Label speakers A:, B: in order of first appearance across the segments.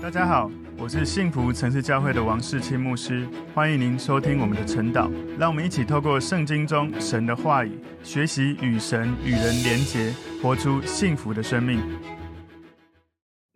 A: 大家好，我是幸福城市教会的王世清牧师，欢迎您收听我们的晨祷。让我们一起透过圣经中神的话语，学习与神与人连结，活出幸福的生命。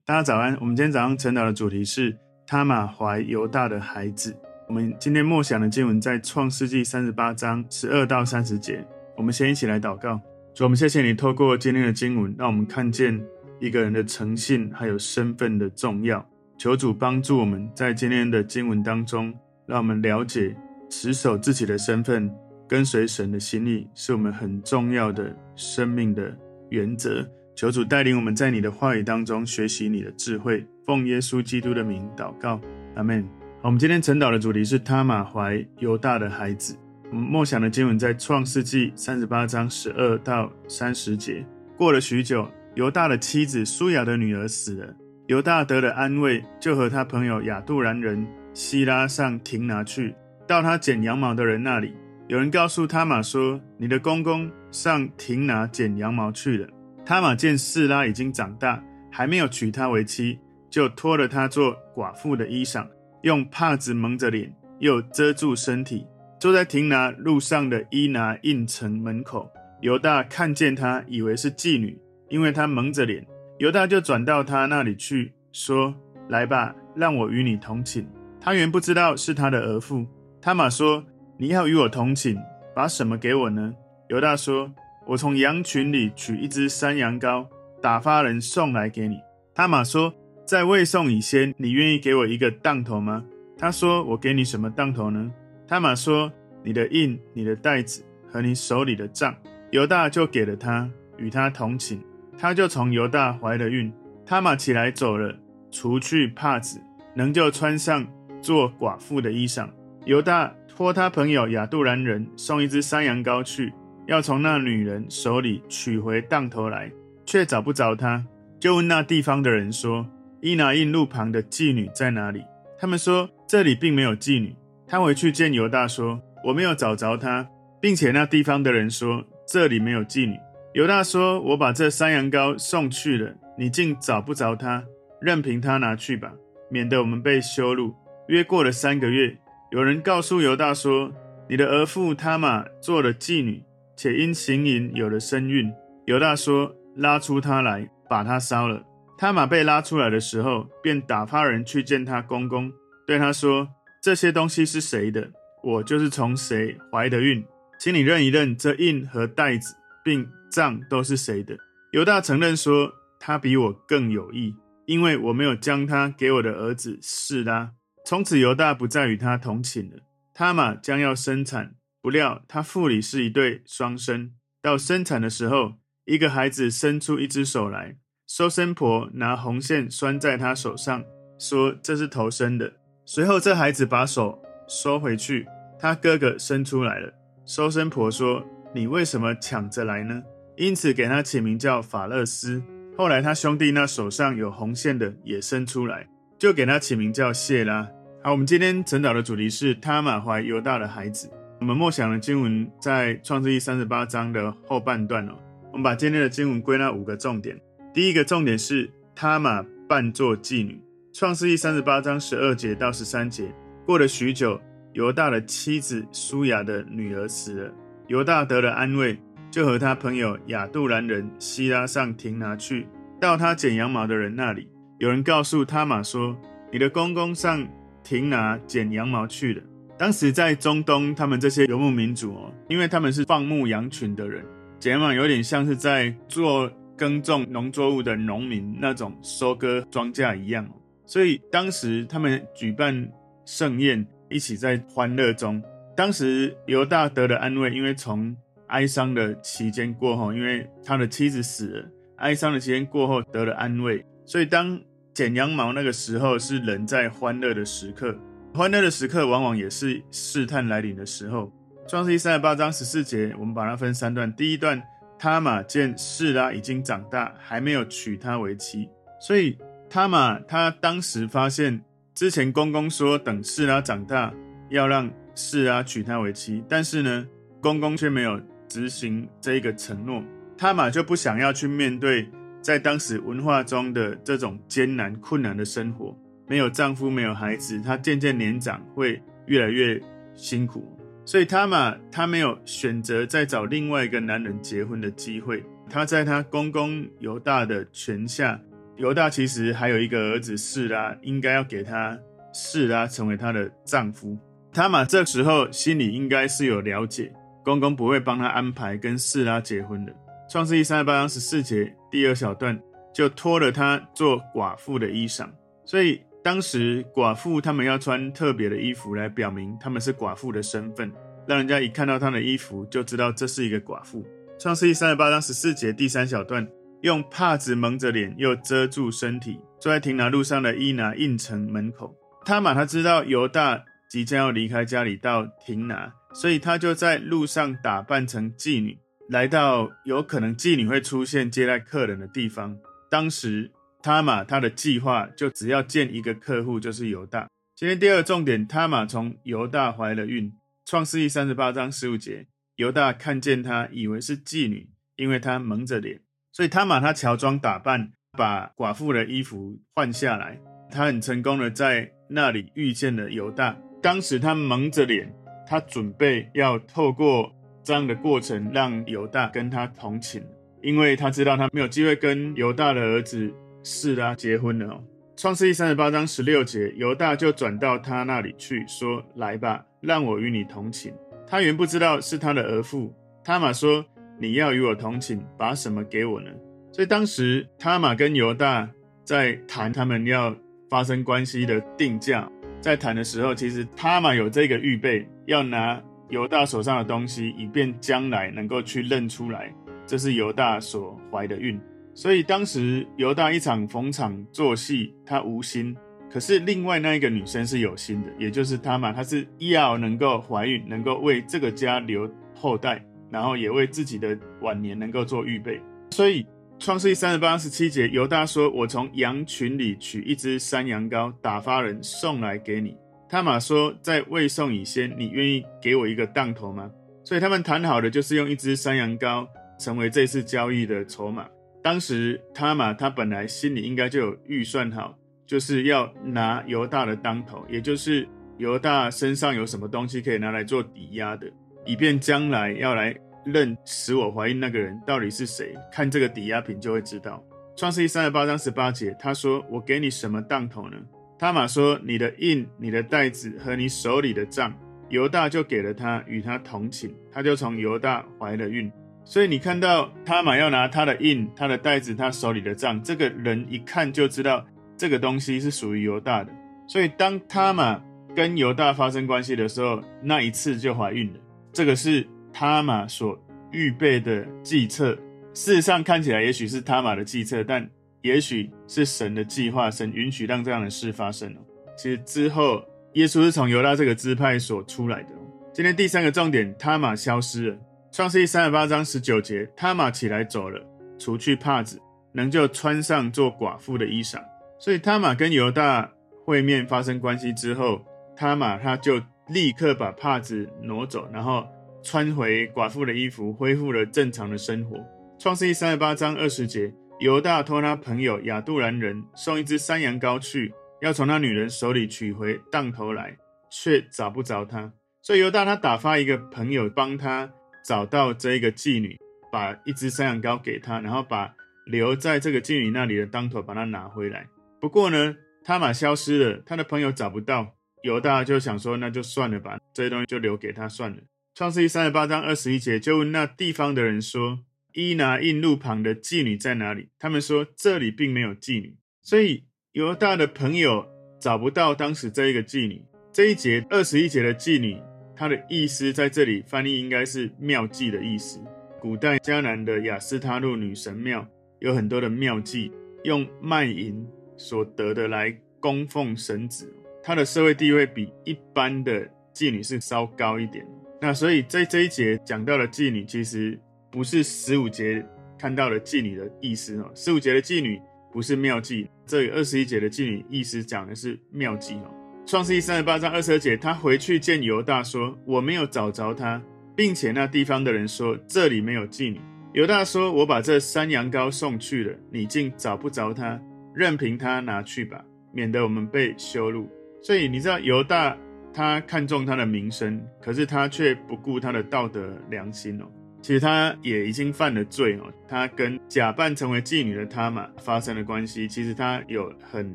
A: 大家早安，我们今天早上晨祷的主题是他玛怀犹大的孩子。我们今天默想的经文在创世纪三十八章十二到三十节。我们先一起来祷告，主，我们谢谢你透过今天的经文，让我们看见一个人的诚信还有身份的重要。求主帮助我们在今天的经文当中，让我们了解持守自己的身份，跟随神的心意，是我们很重要的生命的原则。求主带领我们在你的话语当中学习你的智慧。奉耶稣基督的名祷告，阿门。我们今天晨祷的主题是他玛怀犹大的孩子。我们默想的经文在创世纪三十八章十二到三十节。过了许久，犹大的妻子书亚的女儿死了。犹大得了安慰，就和他朋友亚杜兰人希拉上亭拿去，到他剪羊毛的人那里。有人告诉他玛说：“你的公公上亭拿剪羊毛去了。”他玛见示拉已经长大，还没有娶她为妻，就脱了她做寡妇的衣裳，用帕子蒙着脸，又遮住身体，坐在亭拿路上的伊拿印城门口。犹大看见她，以为是妓女，因为她蒙着脸。犹大就转到他那里去，说：“来吧，让我与你同寝。”他原不知道是他的儿父。他玛说：“你要与我同寝，把什么给我呢？”犹大说：“我从羊群里取一只山羊羔，打发人送来给你。”他玛说：“在未送以先，你愿意给我一个当头吗？”他说：“我给你什么当头呢？”他玛说：“你的印、你的袋子和你手里的杖。”犹大就给了他，与他同寝。他就从犹大怀了孕，他玛起来走了，除去帕子，仍旧穿上做寡妇的衣裳。犹大托他朋友亚杜兰人送一只山羊羔去，要从那女人手里取回当头来，却找不着他，就问那地方的人说：“伊拿印路旁的妓女在哪里？”他们说：“这里并没有妓女。”他回去见犹大说：“我没有找着她，并且那地方的人说：这里没有妓女。”犹大说：“我把这山羊羔送去了，你竟找不着他，任凭他拿去吧，免得我们被羞辱。”约过了三个月，有人告诉犹大说：“你的儿妇他玛做了妓女，且因行淫有了身孕。”犹大说：“拉出他来，把他烧了。”他玛被拉出来的时候，便打发人去见他公公，对他说：“这些东西是谁的？我就是从谁怀的孕，请你认一认这印和袋子。”并杖都是谁的？犹大承认说，他比我更有义，因为我没有将他给我的儿子示拉。从此犹大不再与他同寝了。他玛将要生产，不料他腹里是一对双生。到生产的时候，一个孩子伸出一只手来，收生婆拿红线拴在他手上，说这是头生的。随后这孩子把手收回去，他哥哥生出来了。收生婆说。你为什么抢着来呢？因此给他起名叫法勒斯。后来他兄弟那手上有红线的也生出来，就给他起名叫谢拉。好，我们今天晨祷的主题是他玛怀犹大的孩子。我们默想的经文在创世记三十八章的后半段哦。我们把今天的经文归纳五个重点。第一个重点是他玛扮作妓女。创世记三十八章十二节到十三节，过了许久，犹大的妻子舒雅的女儿死了。犹大得了安慰，就和他朋友亚杜兰人希拉上亭拿去，到他剪羊毛的人那里。有人告诉他玛说：“你的公公上亭拿剪羊毛去了。”当时在中东，他们这些游牧民族哦，因为他们是放牧羊群的人，剪羊毛有点像是在做耕种农作物的农民那种收割庄稼一样，所以当时他们举办盛宴，一起在欢乐中。当时犹大得了安慰，因为从哀伤的期间过后，因为他的妻子死了，哀伤的期间过后得了安慰，所以当剪羊毛那个时候是人在欢乐的时刻，欢乐的时刻往往也是试探来临的时候。创世记三十八章十四节，我们把它分三段。第一段，他玛见示拉已经长大，还没有娶她为妻，所以他玛他当时发现之前公公说等示拉长大要让。是啊，娶她为妻，但是呢，公公却没有执行这一个承诺。他嘛就不想要去面对在当时文化中的这种艰难困难的生活，没有丈夫，没有孩子，她渐渐年长，会越来越辛苦。所以他嘛，她没有选择再找另外一个男人结婚的机会。她在她公公犹大的权下，犹大其实还有一个儿子示拉，应该要给他示拉成为她的丈夫。塔玛这时候心里应该是有了解，公公不会帮他安排跟示拉结婚的。创世记三十八章十四节第二小段就脱了他做寡妇的衣裳，所以。当时寡妇他们要穿特别的衣服来表明他们是寡妇的身份，让人家一看到她的衣服就知道这是一个寡妇。创世记三十八章十四节第三小段，用帕子蒙着脸，又遮住身体，坐在亭拿路上的伊拿印城门口。他玛他知道犹大即将要离开家里到亭拿，所以他就在路上打扮成妓女，来到有可能妓女会出现接待客人的地方。当时。他玛他的计划就只要见一个客户，就是犹大。今天第二重点，他玛从犹大怀了孕。创世记三十八章十五节，犹大看见他，以为是妓女，因为他蒙着脸，所以他玛他乔装打扮，把寡妇的衣服换下来。他很成功的在那里遇见了犹大。当时他蒙着脸，他准备要透过这样的过程让犹大跟他同寝，因为他知道他没有机会跟犹大的儿子。示拉结婚了。创世记三十八章十六节，犹大就转到他那里去，说：“来吧，让我与你同寝。”他原不知道是他的儿父。他玛说：“你要与我同寝，把什么给我呢？”所以当时他玛跟犹大在谈他们要发生关系的定价，在谈的时候，其实他嘛有这个预备，要拿犹大手上的东西，以便将来能够去认出来，这是犹大所怀的孕。所以当时犹大一场逢场作戏，他无心；可是另外那一个女生是有心的，也就是他嘛，她是要能够怀孕，能够为这个家留后代，然后也为自己的晚年能够做预备。所以创世记三十八十七节，犹大说：“我从羊群里取一只山羊羔，打发人送来给你。”他玛说：“在未送以先，你愿意给我一个当头吗？”所以他们谈好的就是用一只山羊羔成为这次交易的筹码。当时他玛他本来心里应该就有预算好，就是要拿犹大的当头，也就是犹大身上有什么东西可以拿来做抵押的，以便将来要来认使我怀孕那个人到底是谁，看这个抵押品就会知道。创世记三十八章十八节，他说：“我给你什么当头呢？”他玛说：“你的印、你的袋子和你手里的账。”犹大就给了他，与他同寝，他就从犹大怀了孕。所以你看到他玛要拿他的印、他的袋子、他手里的账，这个人一看就知道这个东西是属于犹大的。所以当他玛跟犹大发生关系的时候，那一次就怀孕了。这个是他玛所预备的计策。事实上看起来也许是他玛的计策，但也许是神的计划，神允许让这样的事发生。其实之后耶稣是从犹大这个支派所出来的。今天第三个重点，他玛消失了。创世记三十八章十九节，他玛起来走了，除去帕子，能就穿上做寡妇的衣裳。所以他玛跟犹大会面发生关系之后，他玛他就立刻把帕子挪走，然后穿回寡妇的衣服，恢复了正常的生活。创世记三十八章二十节，犹大托他朋友亚杜兰人送一只山羊羔去，要从那女人手里取回当头来，却找不着他。所以犹大他打发一个朋友帮他。找到这一个妓女，把一只山羊羔给她，然后把留在这个妓女那里的当头把它拿回来。不过呢，他玛消失了，他的朋友找不到，犹大就想说，那就算了吧，这些东西就留给他算了。创世记三十八章二十一节，就问那地方的人说：“伊拿印路旁的妓女在哪里？”他们说：“这里并没有妓女。”所以犹大的朋友找不到当时这一个妓女。这一节二十一节的妓女。它的意思在这里翻译应该是妙妓的意思。古代迦南的雅斯他路女神庙有很多的妙妓，用卖淫所得的来供奉神子，她的社会地位比一般的妓女是稍高一点。那所以在这一节讲到的妓女，其实不是十五节看到的妓女的意思哦。十五节的妓女不是妙妓，这里二十一节的妓女意思讲的是妙妓哦。创世记三十八章二十二节，他回去见犹大说：“我没有找着他，并且那地方的人说这里没有妓女。”犹大说：“我把这山羊羔送去了，你竟找不着他，任凭他拿去吧。”免得我们被羞辱。所以你知道犹大他看重他的名声，可是他却不顾他的道德良心哦。其实他也已经犯了罪哦。他跟假扮成为妓女的他嘛发生了关系，其实他有很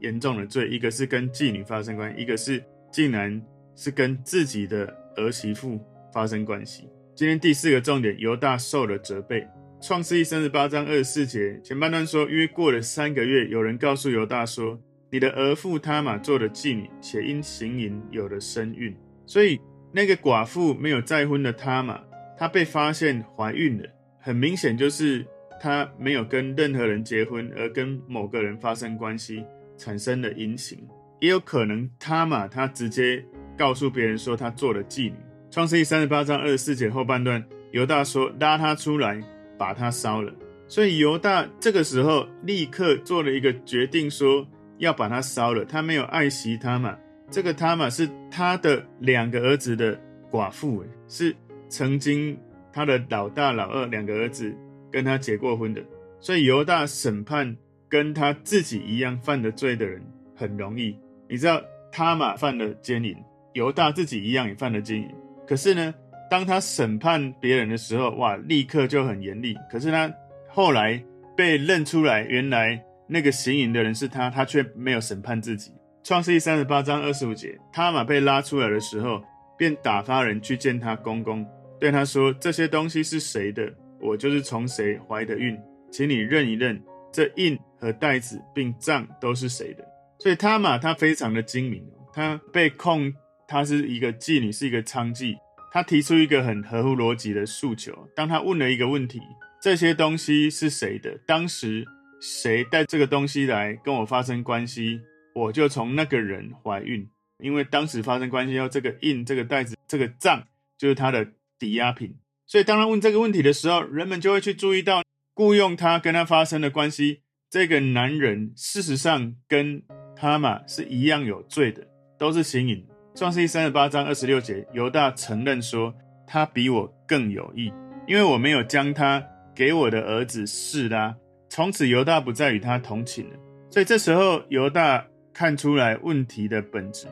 A: 严重的罪，一个是跟妓女发生关系，一个是竟然是跟自己的儿媳妇发生关系。今天第四个重点，犹大受了责备。创世记三十八章二十四节前半段说，约过了三个月，有人告诉犹大说。你的儿妇他玛做了妓女，且因行淫有了身孕，所以那个寡妇没有再婚的他玛，她被发现怀孕了。很明显就是她没有跟任何人结婚，而跟某个人发生关系，产生了淫行。也有可能他玛她直接告诉别人说她做了妓女。创世记三十八章二十四节后半段，犹大说拉她出来，把她烧了。所以犹大这个时候立刻做了一个决定说。要把他烧了，他没有爱惜他嘛。这个他嘛是他的两个儿子的寡妇，是曾经他的老大、老二两个儿子跟他结过婚的。所以犹大审判跟他自己一样犯的罪的人很容易。你知道他嘛犯了奸淫，犹大自己一样也犯了奸淫。可是呢，当他审判别人的时候，哇，立刻就很严厉。可是他后来被认出来，原来。那个行淫的人是他，他却没有审判自己。创世记三十八章二十五节，他玛被拉出来的时候，便打发人去见他公公，对他说：“这些东西是谁的？我就是从谁怀的孕，请你认一认，这印和袋子并账都是谁的。”所以他玛他非常的精明，他被控他是一个妓女，是一个娼妓。他提出一个很合乎逻辑的诉求。当他问了一个问题：“这些东西是谁的？”当时。谁带这个东西来跟我发生关系，我就从那个人怀孕。因为当时发生关系后，这个印、这个袋子、这个账就是他的抵押品。所以当他问这个问题的时候，人们就会去注意到雇佣他跟他发生的关系。这个男人事实上跟他嘛是一样有罪的，都是行淫。创世记三十八章二十六节，犹大承认说他比我更有义，因为我没有将他给我的儿子示拉。从此犹大不再与他同寝了，所以这时候犹大看出来问题的本质。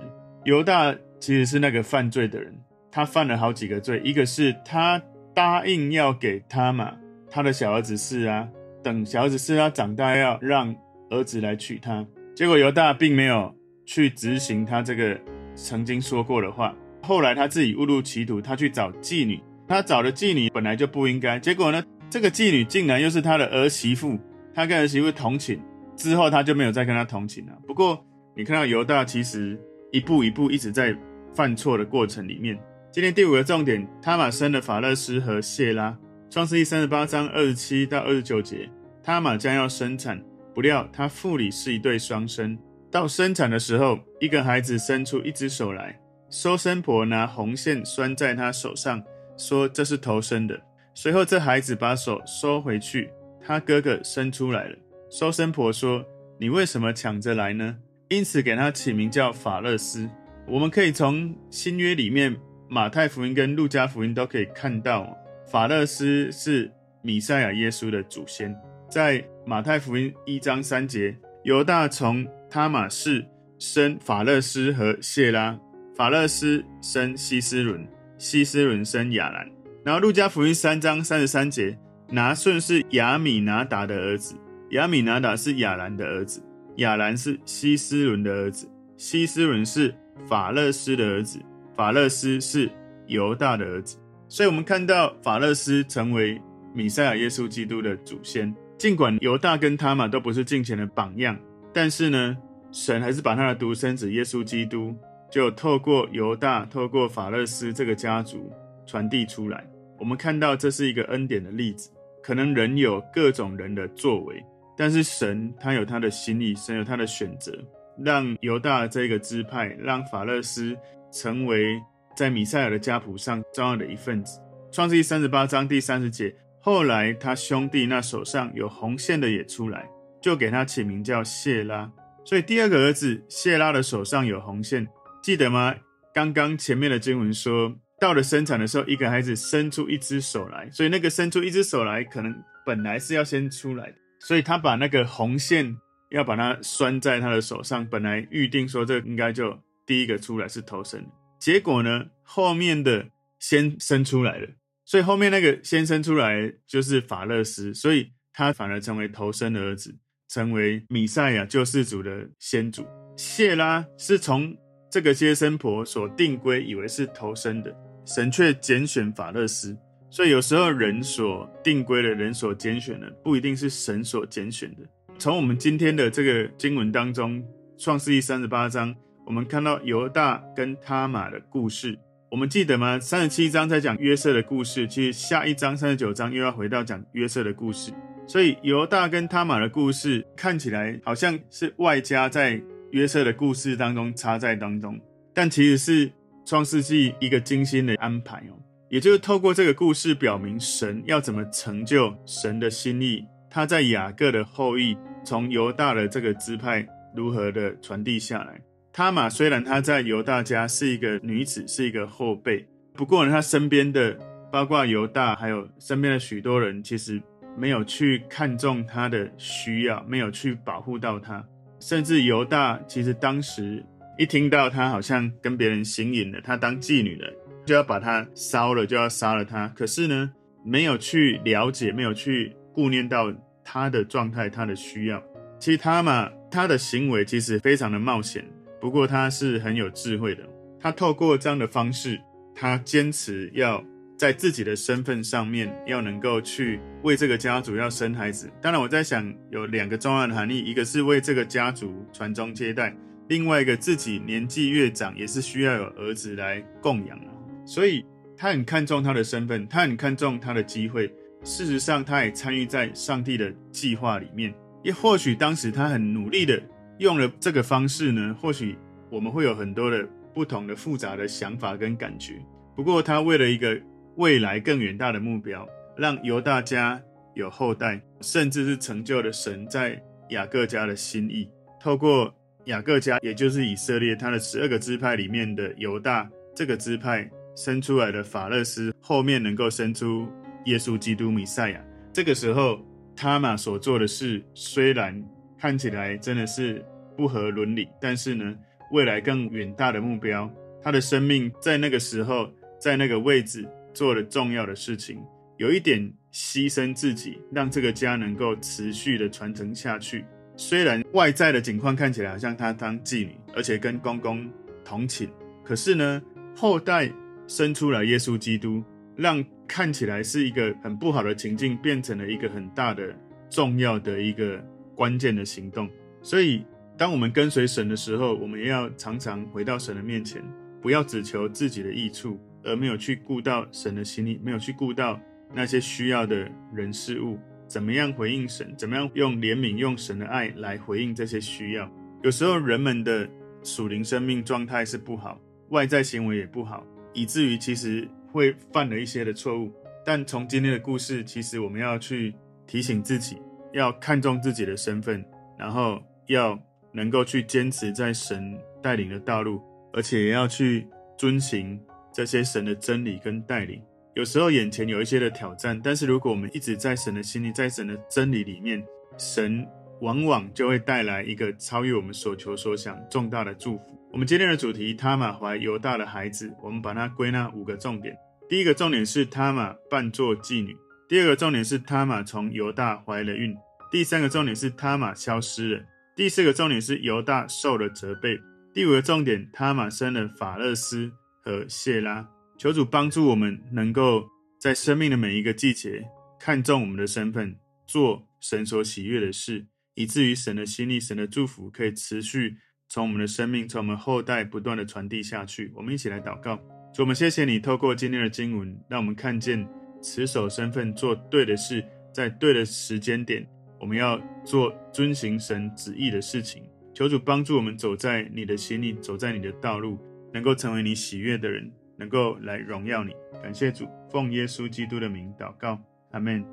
A: 犹大其实是那个犯罪的人，他犯了好几个罪，一个是他答应要给他嘛他的小儿子是啊，等小儿子是他长大要让儿子来娶她，结果犹大并没有去执行他这个曾经说过的话。后来他自己误入歧途，他去找妓女，他找的妓女本来就不应该，结果呢？这个妓女竟然又是他的儿媳妇，他跟儿媳妇同寝之后，他就没有再跟他同寝了。不过，你看到犹大其实一步一步一直在犯错的过程里面。今天第五个重点，他玛生了法勒斯和谢拉。创世记三十八章二十七到二十九节，他玛将要生产，不料他腹里是一对双生。到生产的时候，一个孩子伸出一只手来，收生婆拿红线拴在他手上，说这是头生的。随后，这孩子把手收回去，他哥哥生出来了。收生婆说：“你为什么抢着来呢？”因此给他起名叫法勒斯。我们可以从新约里面，马太福音跟路加福音都可以看到，法勒斯是米赛亚耶稣的祖先。在马太福音一章三节，犹大从他玛氏生法勒斯和谢拉，法勒斯生希斯伦，希斯伦生亚兰。然后，路加福音三章三十三节，拿顺是亚米拿达的儿子，亚米拿达是亚兰的儿子，亚兰是希斯伦的儿子，希斯伦是法勒斯的儿子，法勒斯是犹大的儿子。所以，我们看到法勒斯成为米赛亚耶稣基督的祖先。尽管犹大跟他玛都不是敬虔的榜样，但是呢，神还是把他的独生子耶稣基督，就透过犹大，透过法勒斯这个家族传递出来。我们看到这是一个恩典的例子，可能人有各种人的作为，但是神他有他的心意，神有他的选择，让犹大这个支派，让法勒斯成为在米赛尔的家谱上重要的一份子。创世记三十八章第三十节，后来他兄弟那手上有红线的也出来，就给他起名叫谢拉。所以第二个儿子谢拉的手上有红线，记得吗？刚刚前面的经文说。到了生产的时候，一个孩子伸出一只手来，所以那个伸出一只手来，可能本来是要先出来的，所以他把那个红线要把它拴在他的手上。本来预定说这应该就第一个出来是头生，结果呢，后面的先生出来了，所以后面那个先生出来就是法勒斯，所以他反而成为头生的儿子，成为米赛亚救世主的先祖。谢拉是从这个接生婆所定规，以为是头生的，神却拣选法勒斯。所以有时候人所定规的，人所拣选的，不一定是神所拣选的。从我们今天的这个经文当中，《创世记》三十八章，我们看到犹大跟他玛的故事。我们记得吗？三十七章在讲约瑟的故事，其实下一章三十九章又要回到讲约瑟的故事。所以犹大跟他玛的故事看起来好像是外加在约瑟的故事当中插在当中，但其实是创世纪一个精心的安排哦。也就是透过这个故事，表明神要怎么成就神的心意。他在雅各的后裔，从犹大的这个支派如何的传递下来。他玛虽然他在犹大家是一个女子，是一个后辈，不过呢，他身边的包括犹大，还有身边的许多人，其实没有去看重他的需要，没有去保护到他。甚至犹大其实当时一听到他好像跟别人行淫了，他当妓女了。就要把他烧了，就要杀了他。可是呢，没有去了解，没有去顾念到他的状态，他的需要。其实他嘛，他的行为其实非常的冒险，不过他是很有智慧的。他透过这样的方式，他坚持要在自己的身份上面要能够去为这个家族要生孩子。当然，我在想有两个重要的含义，一个是为这个家族传宗接代，另外一个自己年纪越长，也是需要有儿子来供养。所以他很看重他的身份，他很看重他的机会。事实上，他也参与在上帝的计划里面。也或许当时他很努力的用了这个方式呢，或许我们会有很多的不同的复杂的想法跟感觉。不过，他为了一个未来更远大的目标，让犹大家有后代，甚至是成就了神在雅各家的心意。透过雅各家，也就是以色列，他的十二个支派里面的犹大这个支派。生出来的法勒斯，后面能够生出耶稣基督弥赛亚。这个时候，他玛所做的事虽然看起来真的是不合伦理，但是呢，未来更远大的目标，他的生命在那个时候，在那个位置做了重要的事情，有一点牺牲自己，让这个家能够持续的传承下去。虽然外在的景况看起来好像他当妓女，而且跟公公同寝，可是呢，后代。生出了耶稣基督，让看起来是一个很不好的情境，变成了一个很大的、重要的一个关键的行动。所以，当我们跟随神的时候，我们也要常常回到神的面前，不要只求自己的益处，而没有去顾到神的心意，没有去顾到那些需要的人事物。怎么样回应神？怎么样用怜悯、用神的爱来回应这些需要？有时候人们的属灵生命状态是不好，外在行为也不好。以至于其实会犯了一些的错误，但从今天的故事，其实我们要去提醒自己，要看重自己的身份，然后要能够去坚持在神带领的道路，而且也要去遵行这些神的真理跟带领。有时候眼前有一些的挑战，但是如果我们一直在神的心里，在神的真理里面，神往往就会带来一个超越我们所求所想重大的祝福。我们今天的主题，他玛怀犹大的孩子，我们把它归纳五个重点。第一个重点是他玛扮作妓女；第二个重点是他玛从犹大怀了孕；第三个重点是他玛消失了；第四个重点是犹大受了责备；第五个重点，他玛生了法勒斯和谢拉。求主帮助我们，能够在生命的每一个季节看重我们的身份，做神所喜悦的事，以至于神的心意、神的祝福可以持续。从我们的生命，从我们后代不断的传递下去。我们一起来祷告，主，我们谢谢你，透过今天的经文，让我们看见持守身份，做对的事，在对的时间点，我们要做遵行神旨意的事情。求主帮助我们走在你的心里，走在你的道路，能够成为你喜悦的人，能够来荣耀你。感谢主，奉耶稣基督的名祷告，阿门。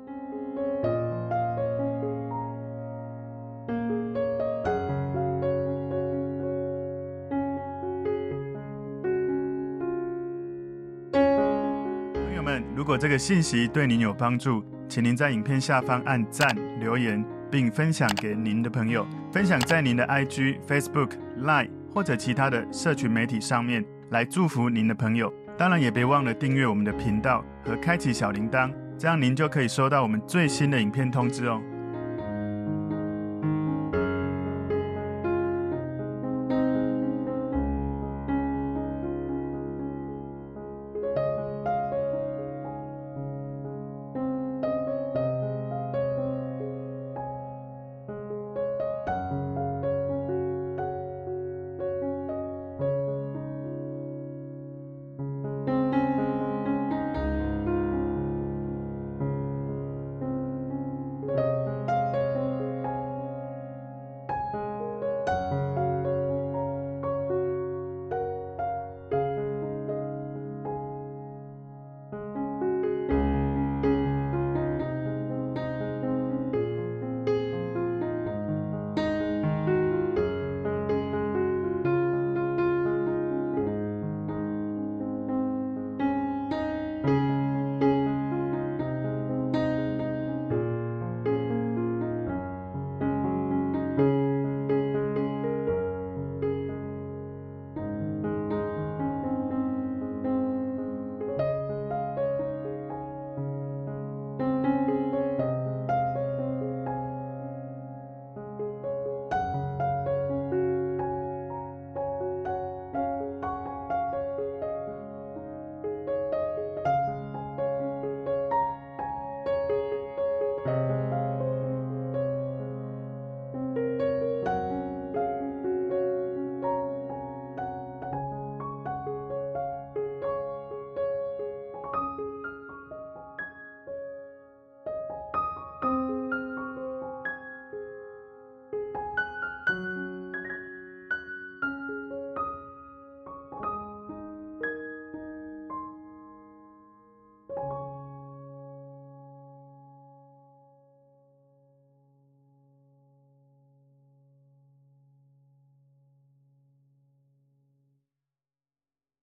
A: 朋友们如果这个信息对您有帮助，请您在影片下方按赞、留言，并分享给您的朋友，分享在您的 IG、Facebook、Line 或者其他的社群媒体上面，来祝福您的朋友。当然，也别忘了订阅我们的频道和开启小铃铛，这样您就可以收到我们最新的影片通知哦。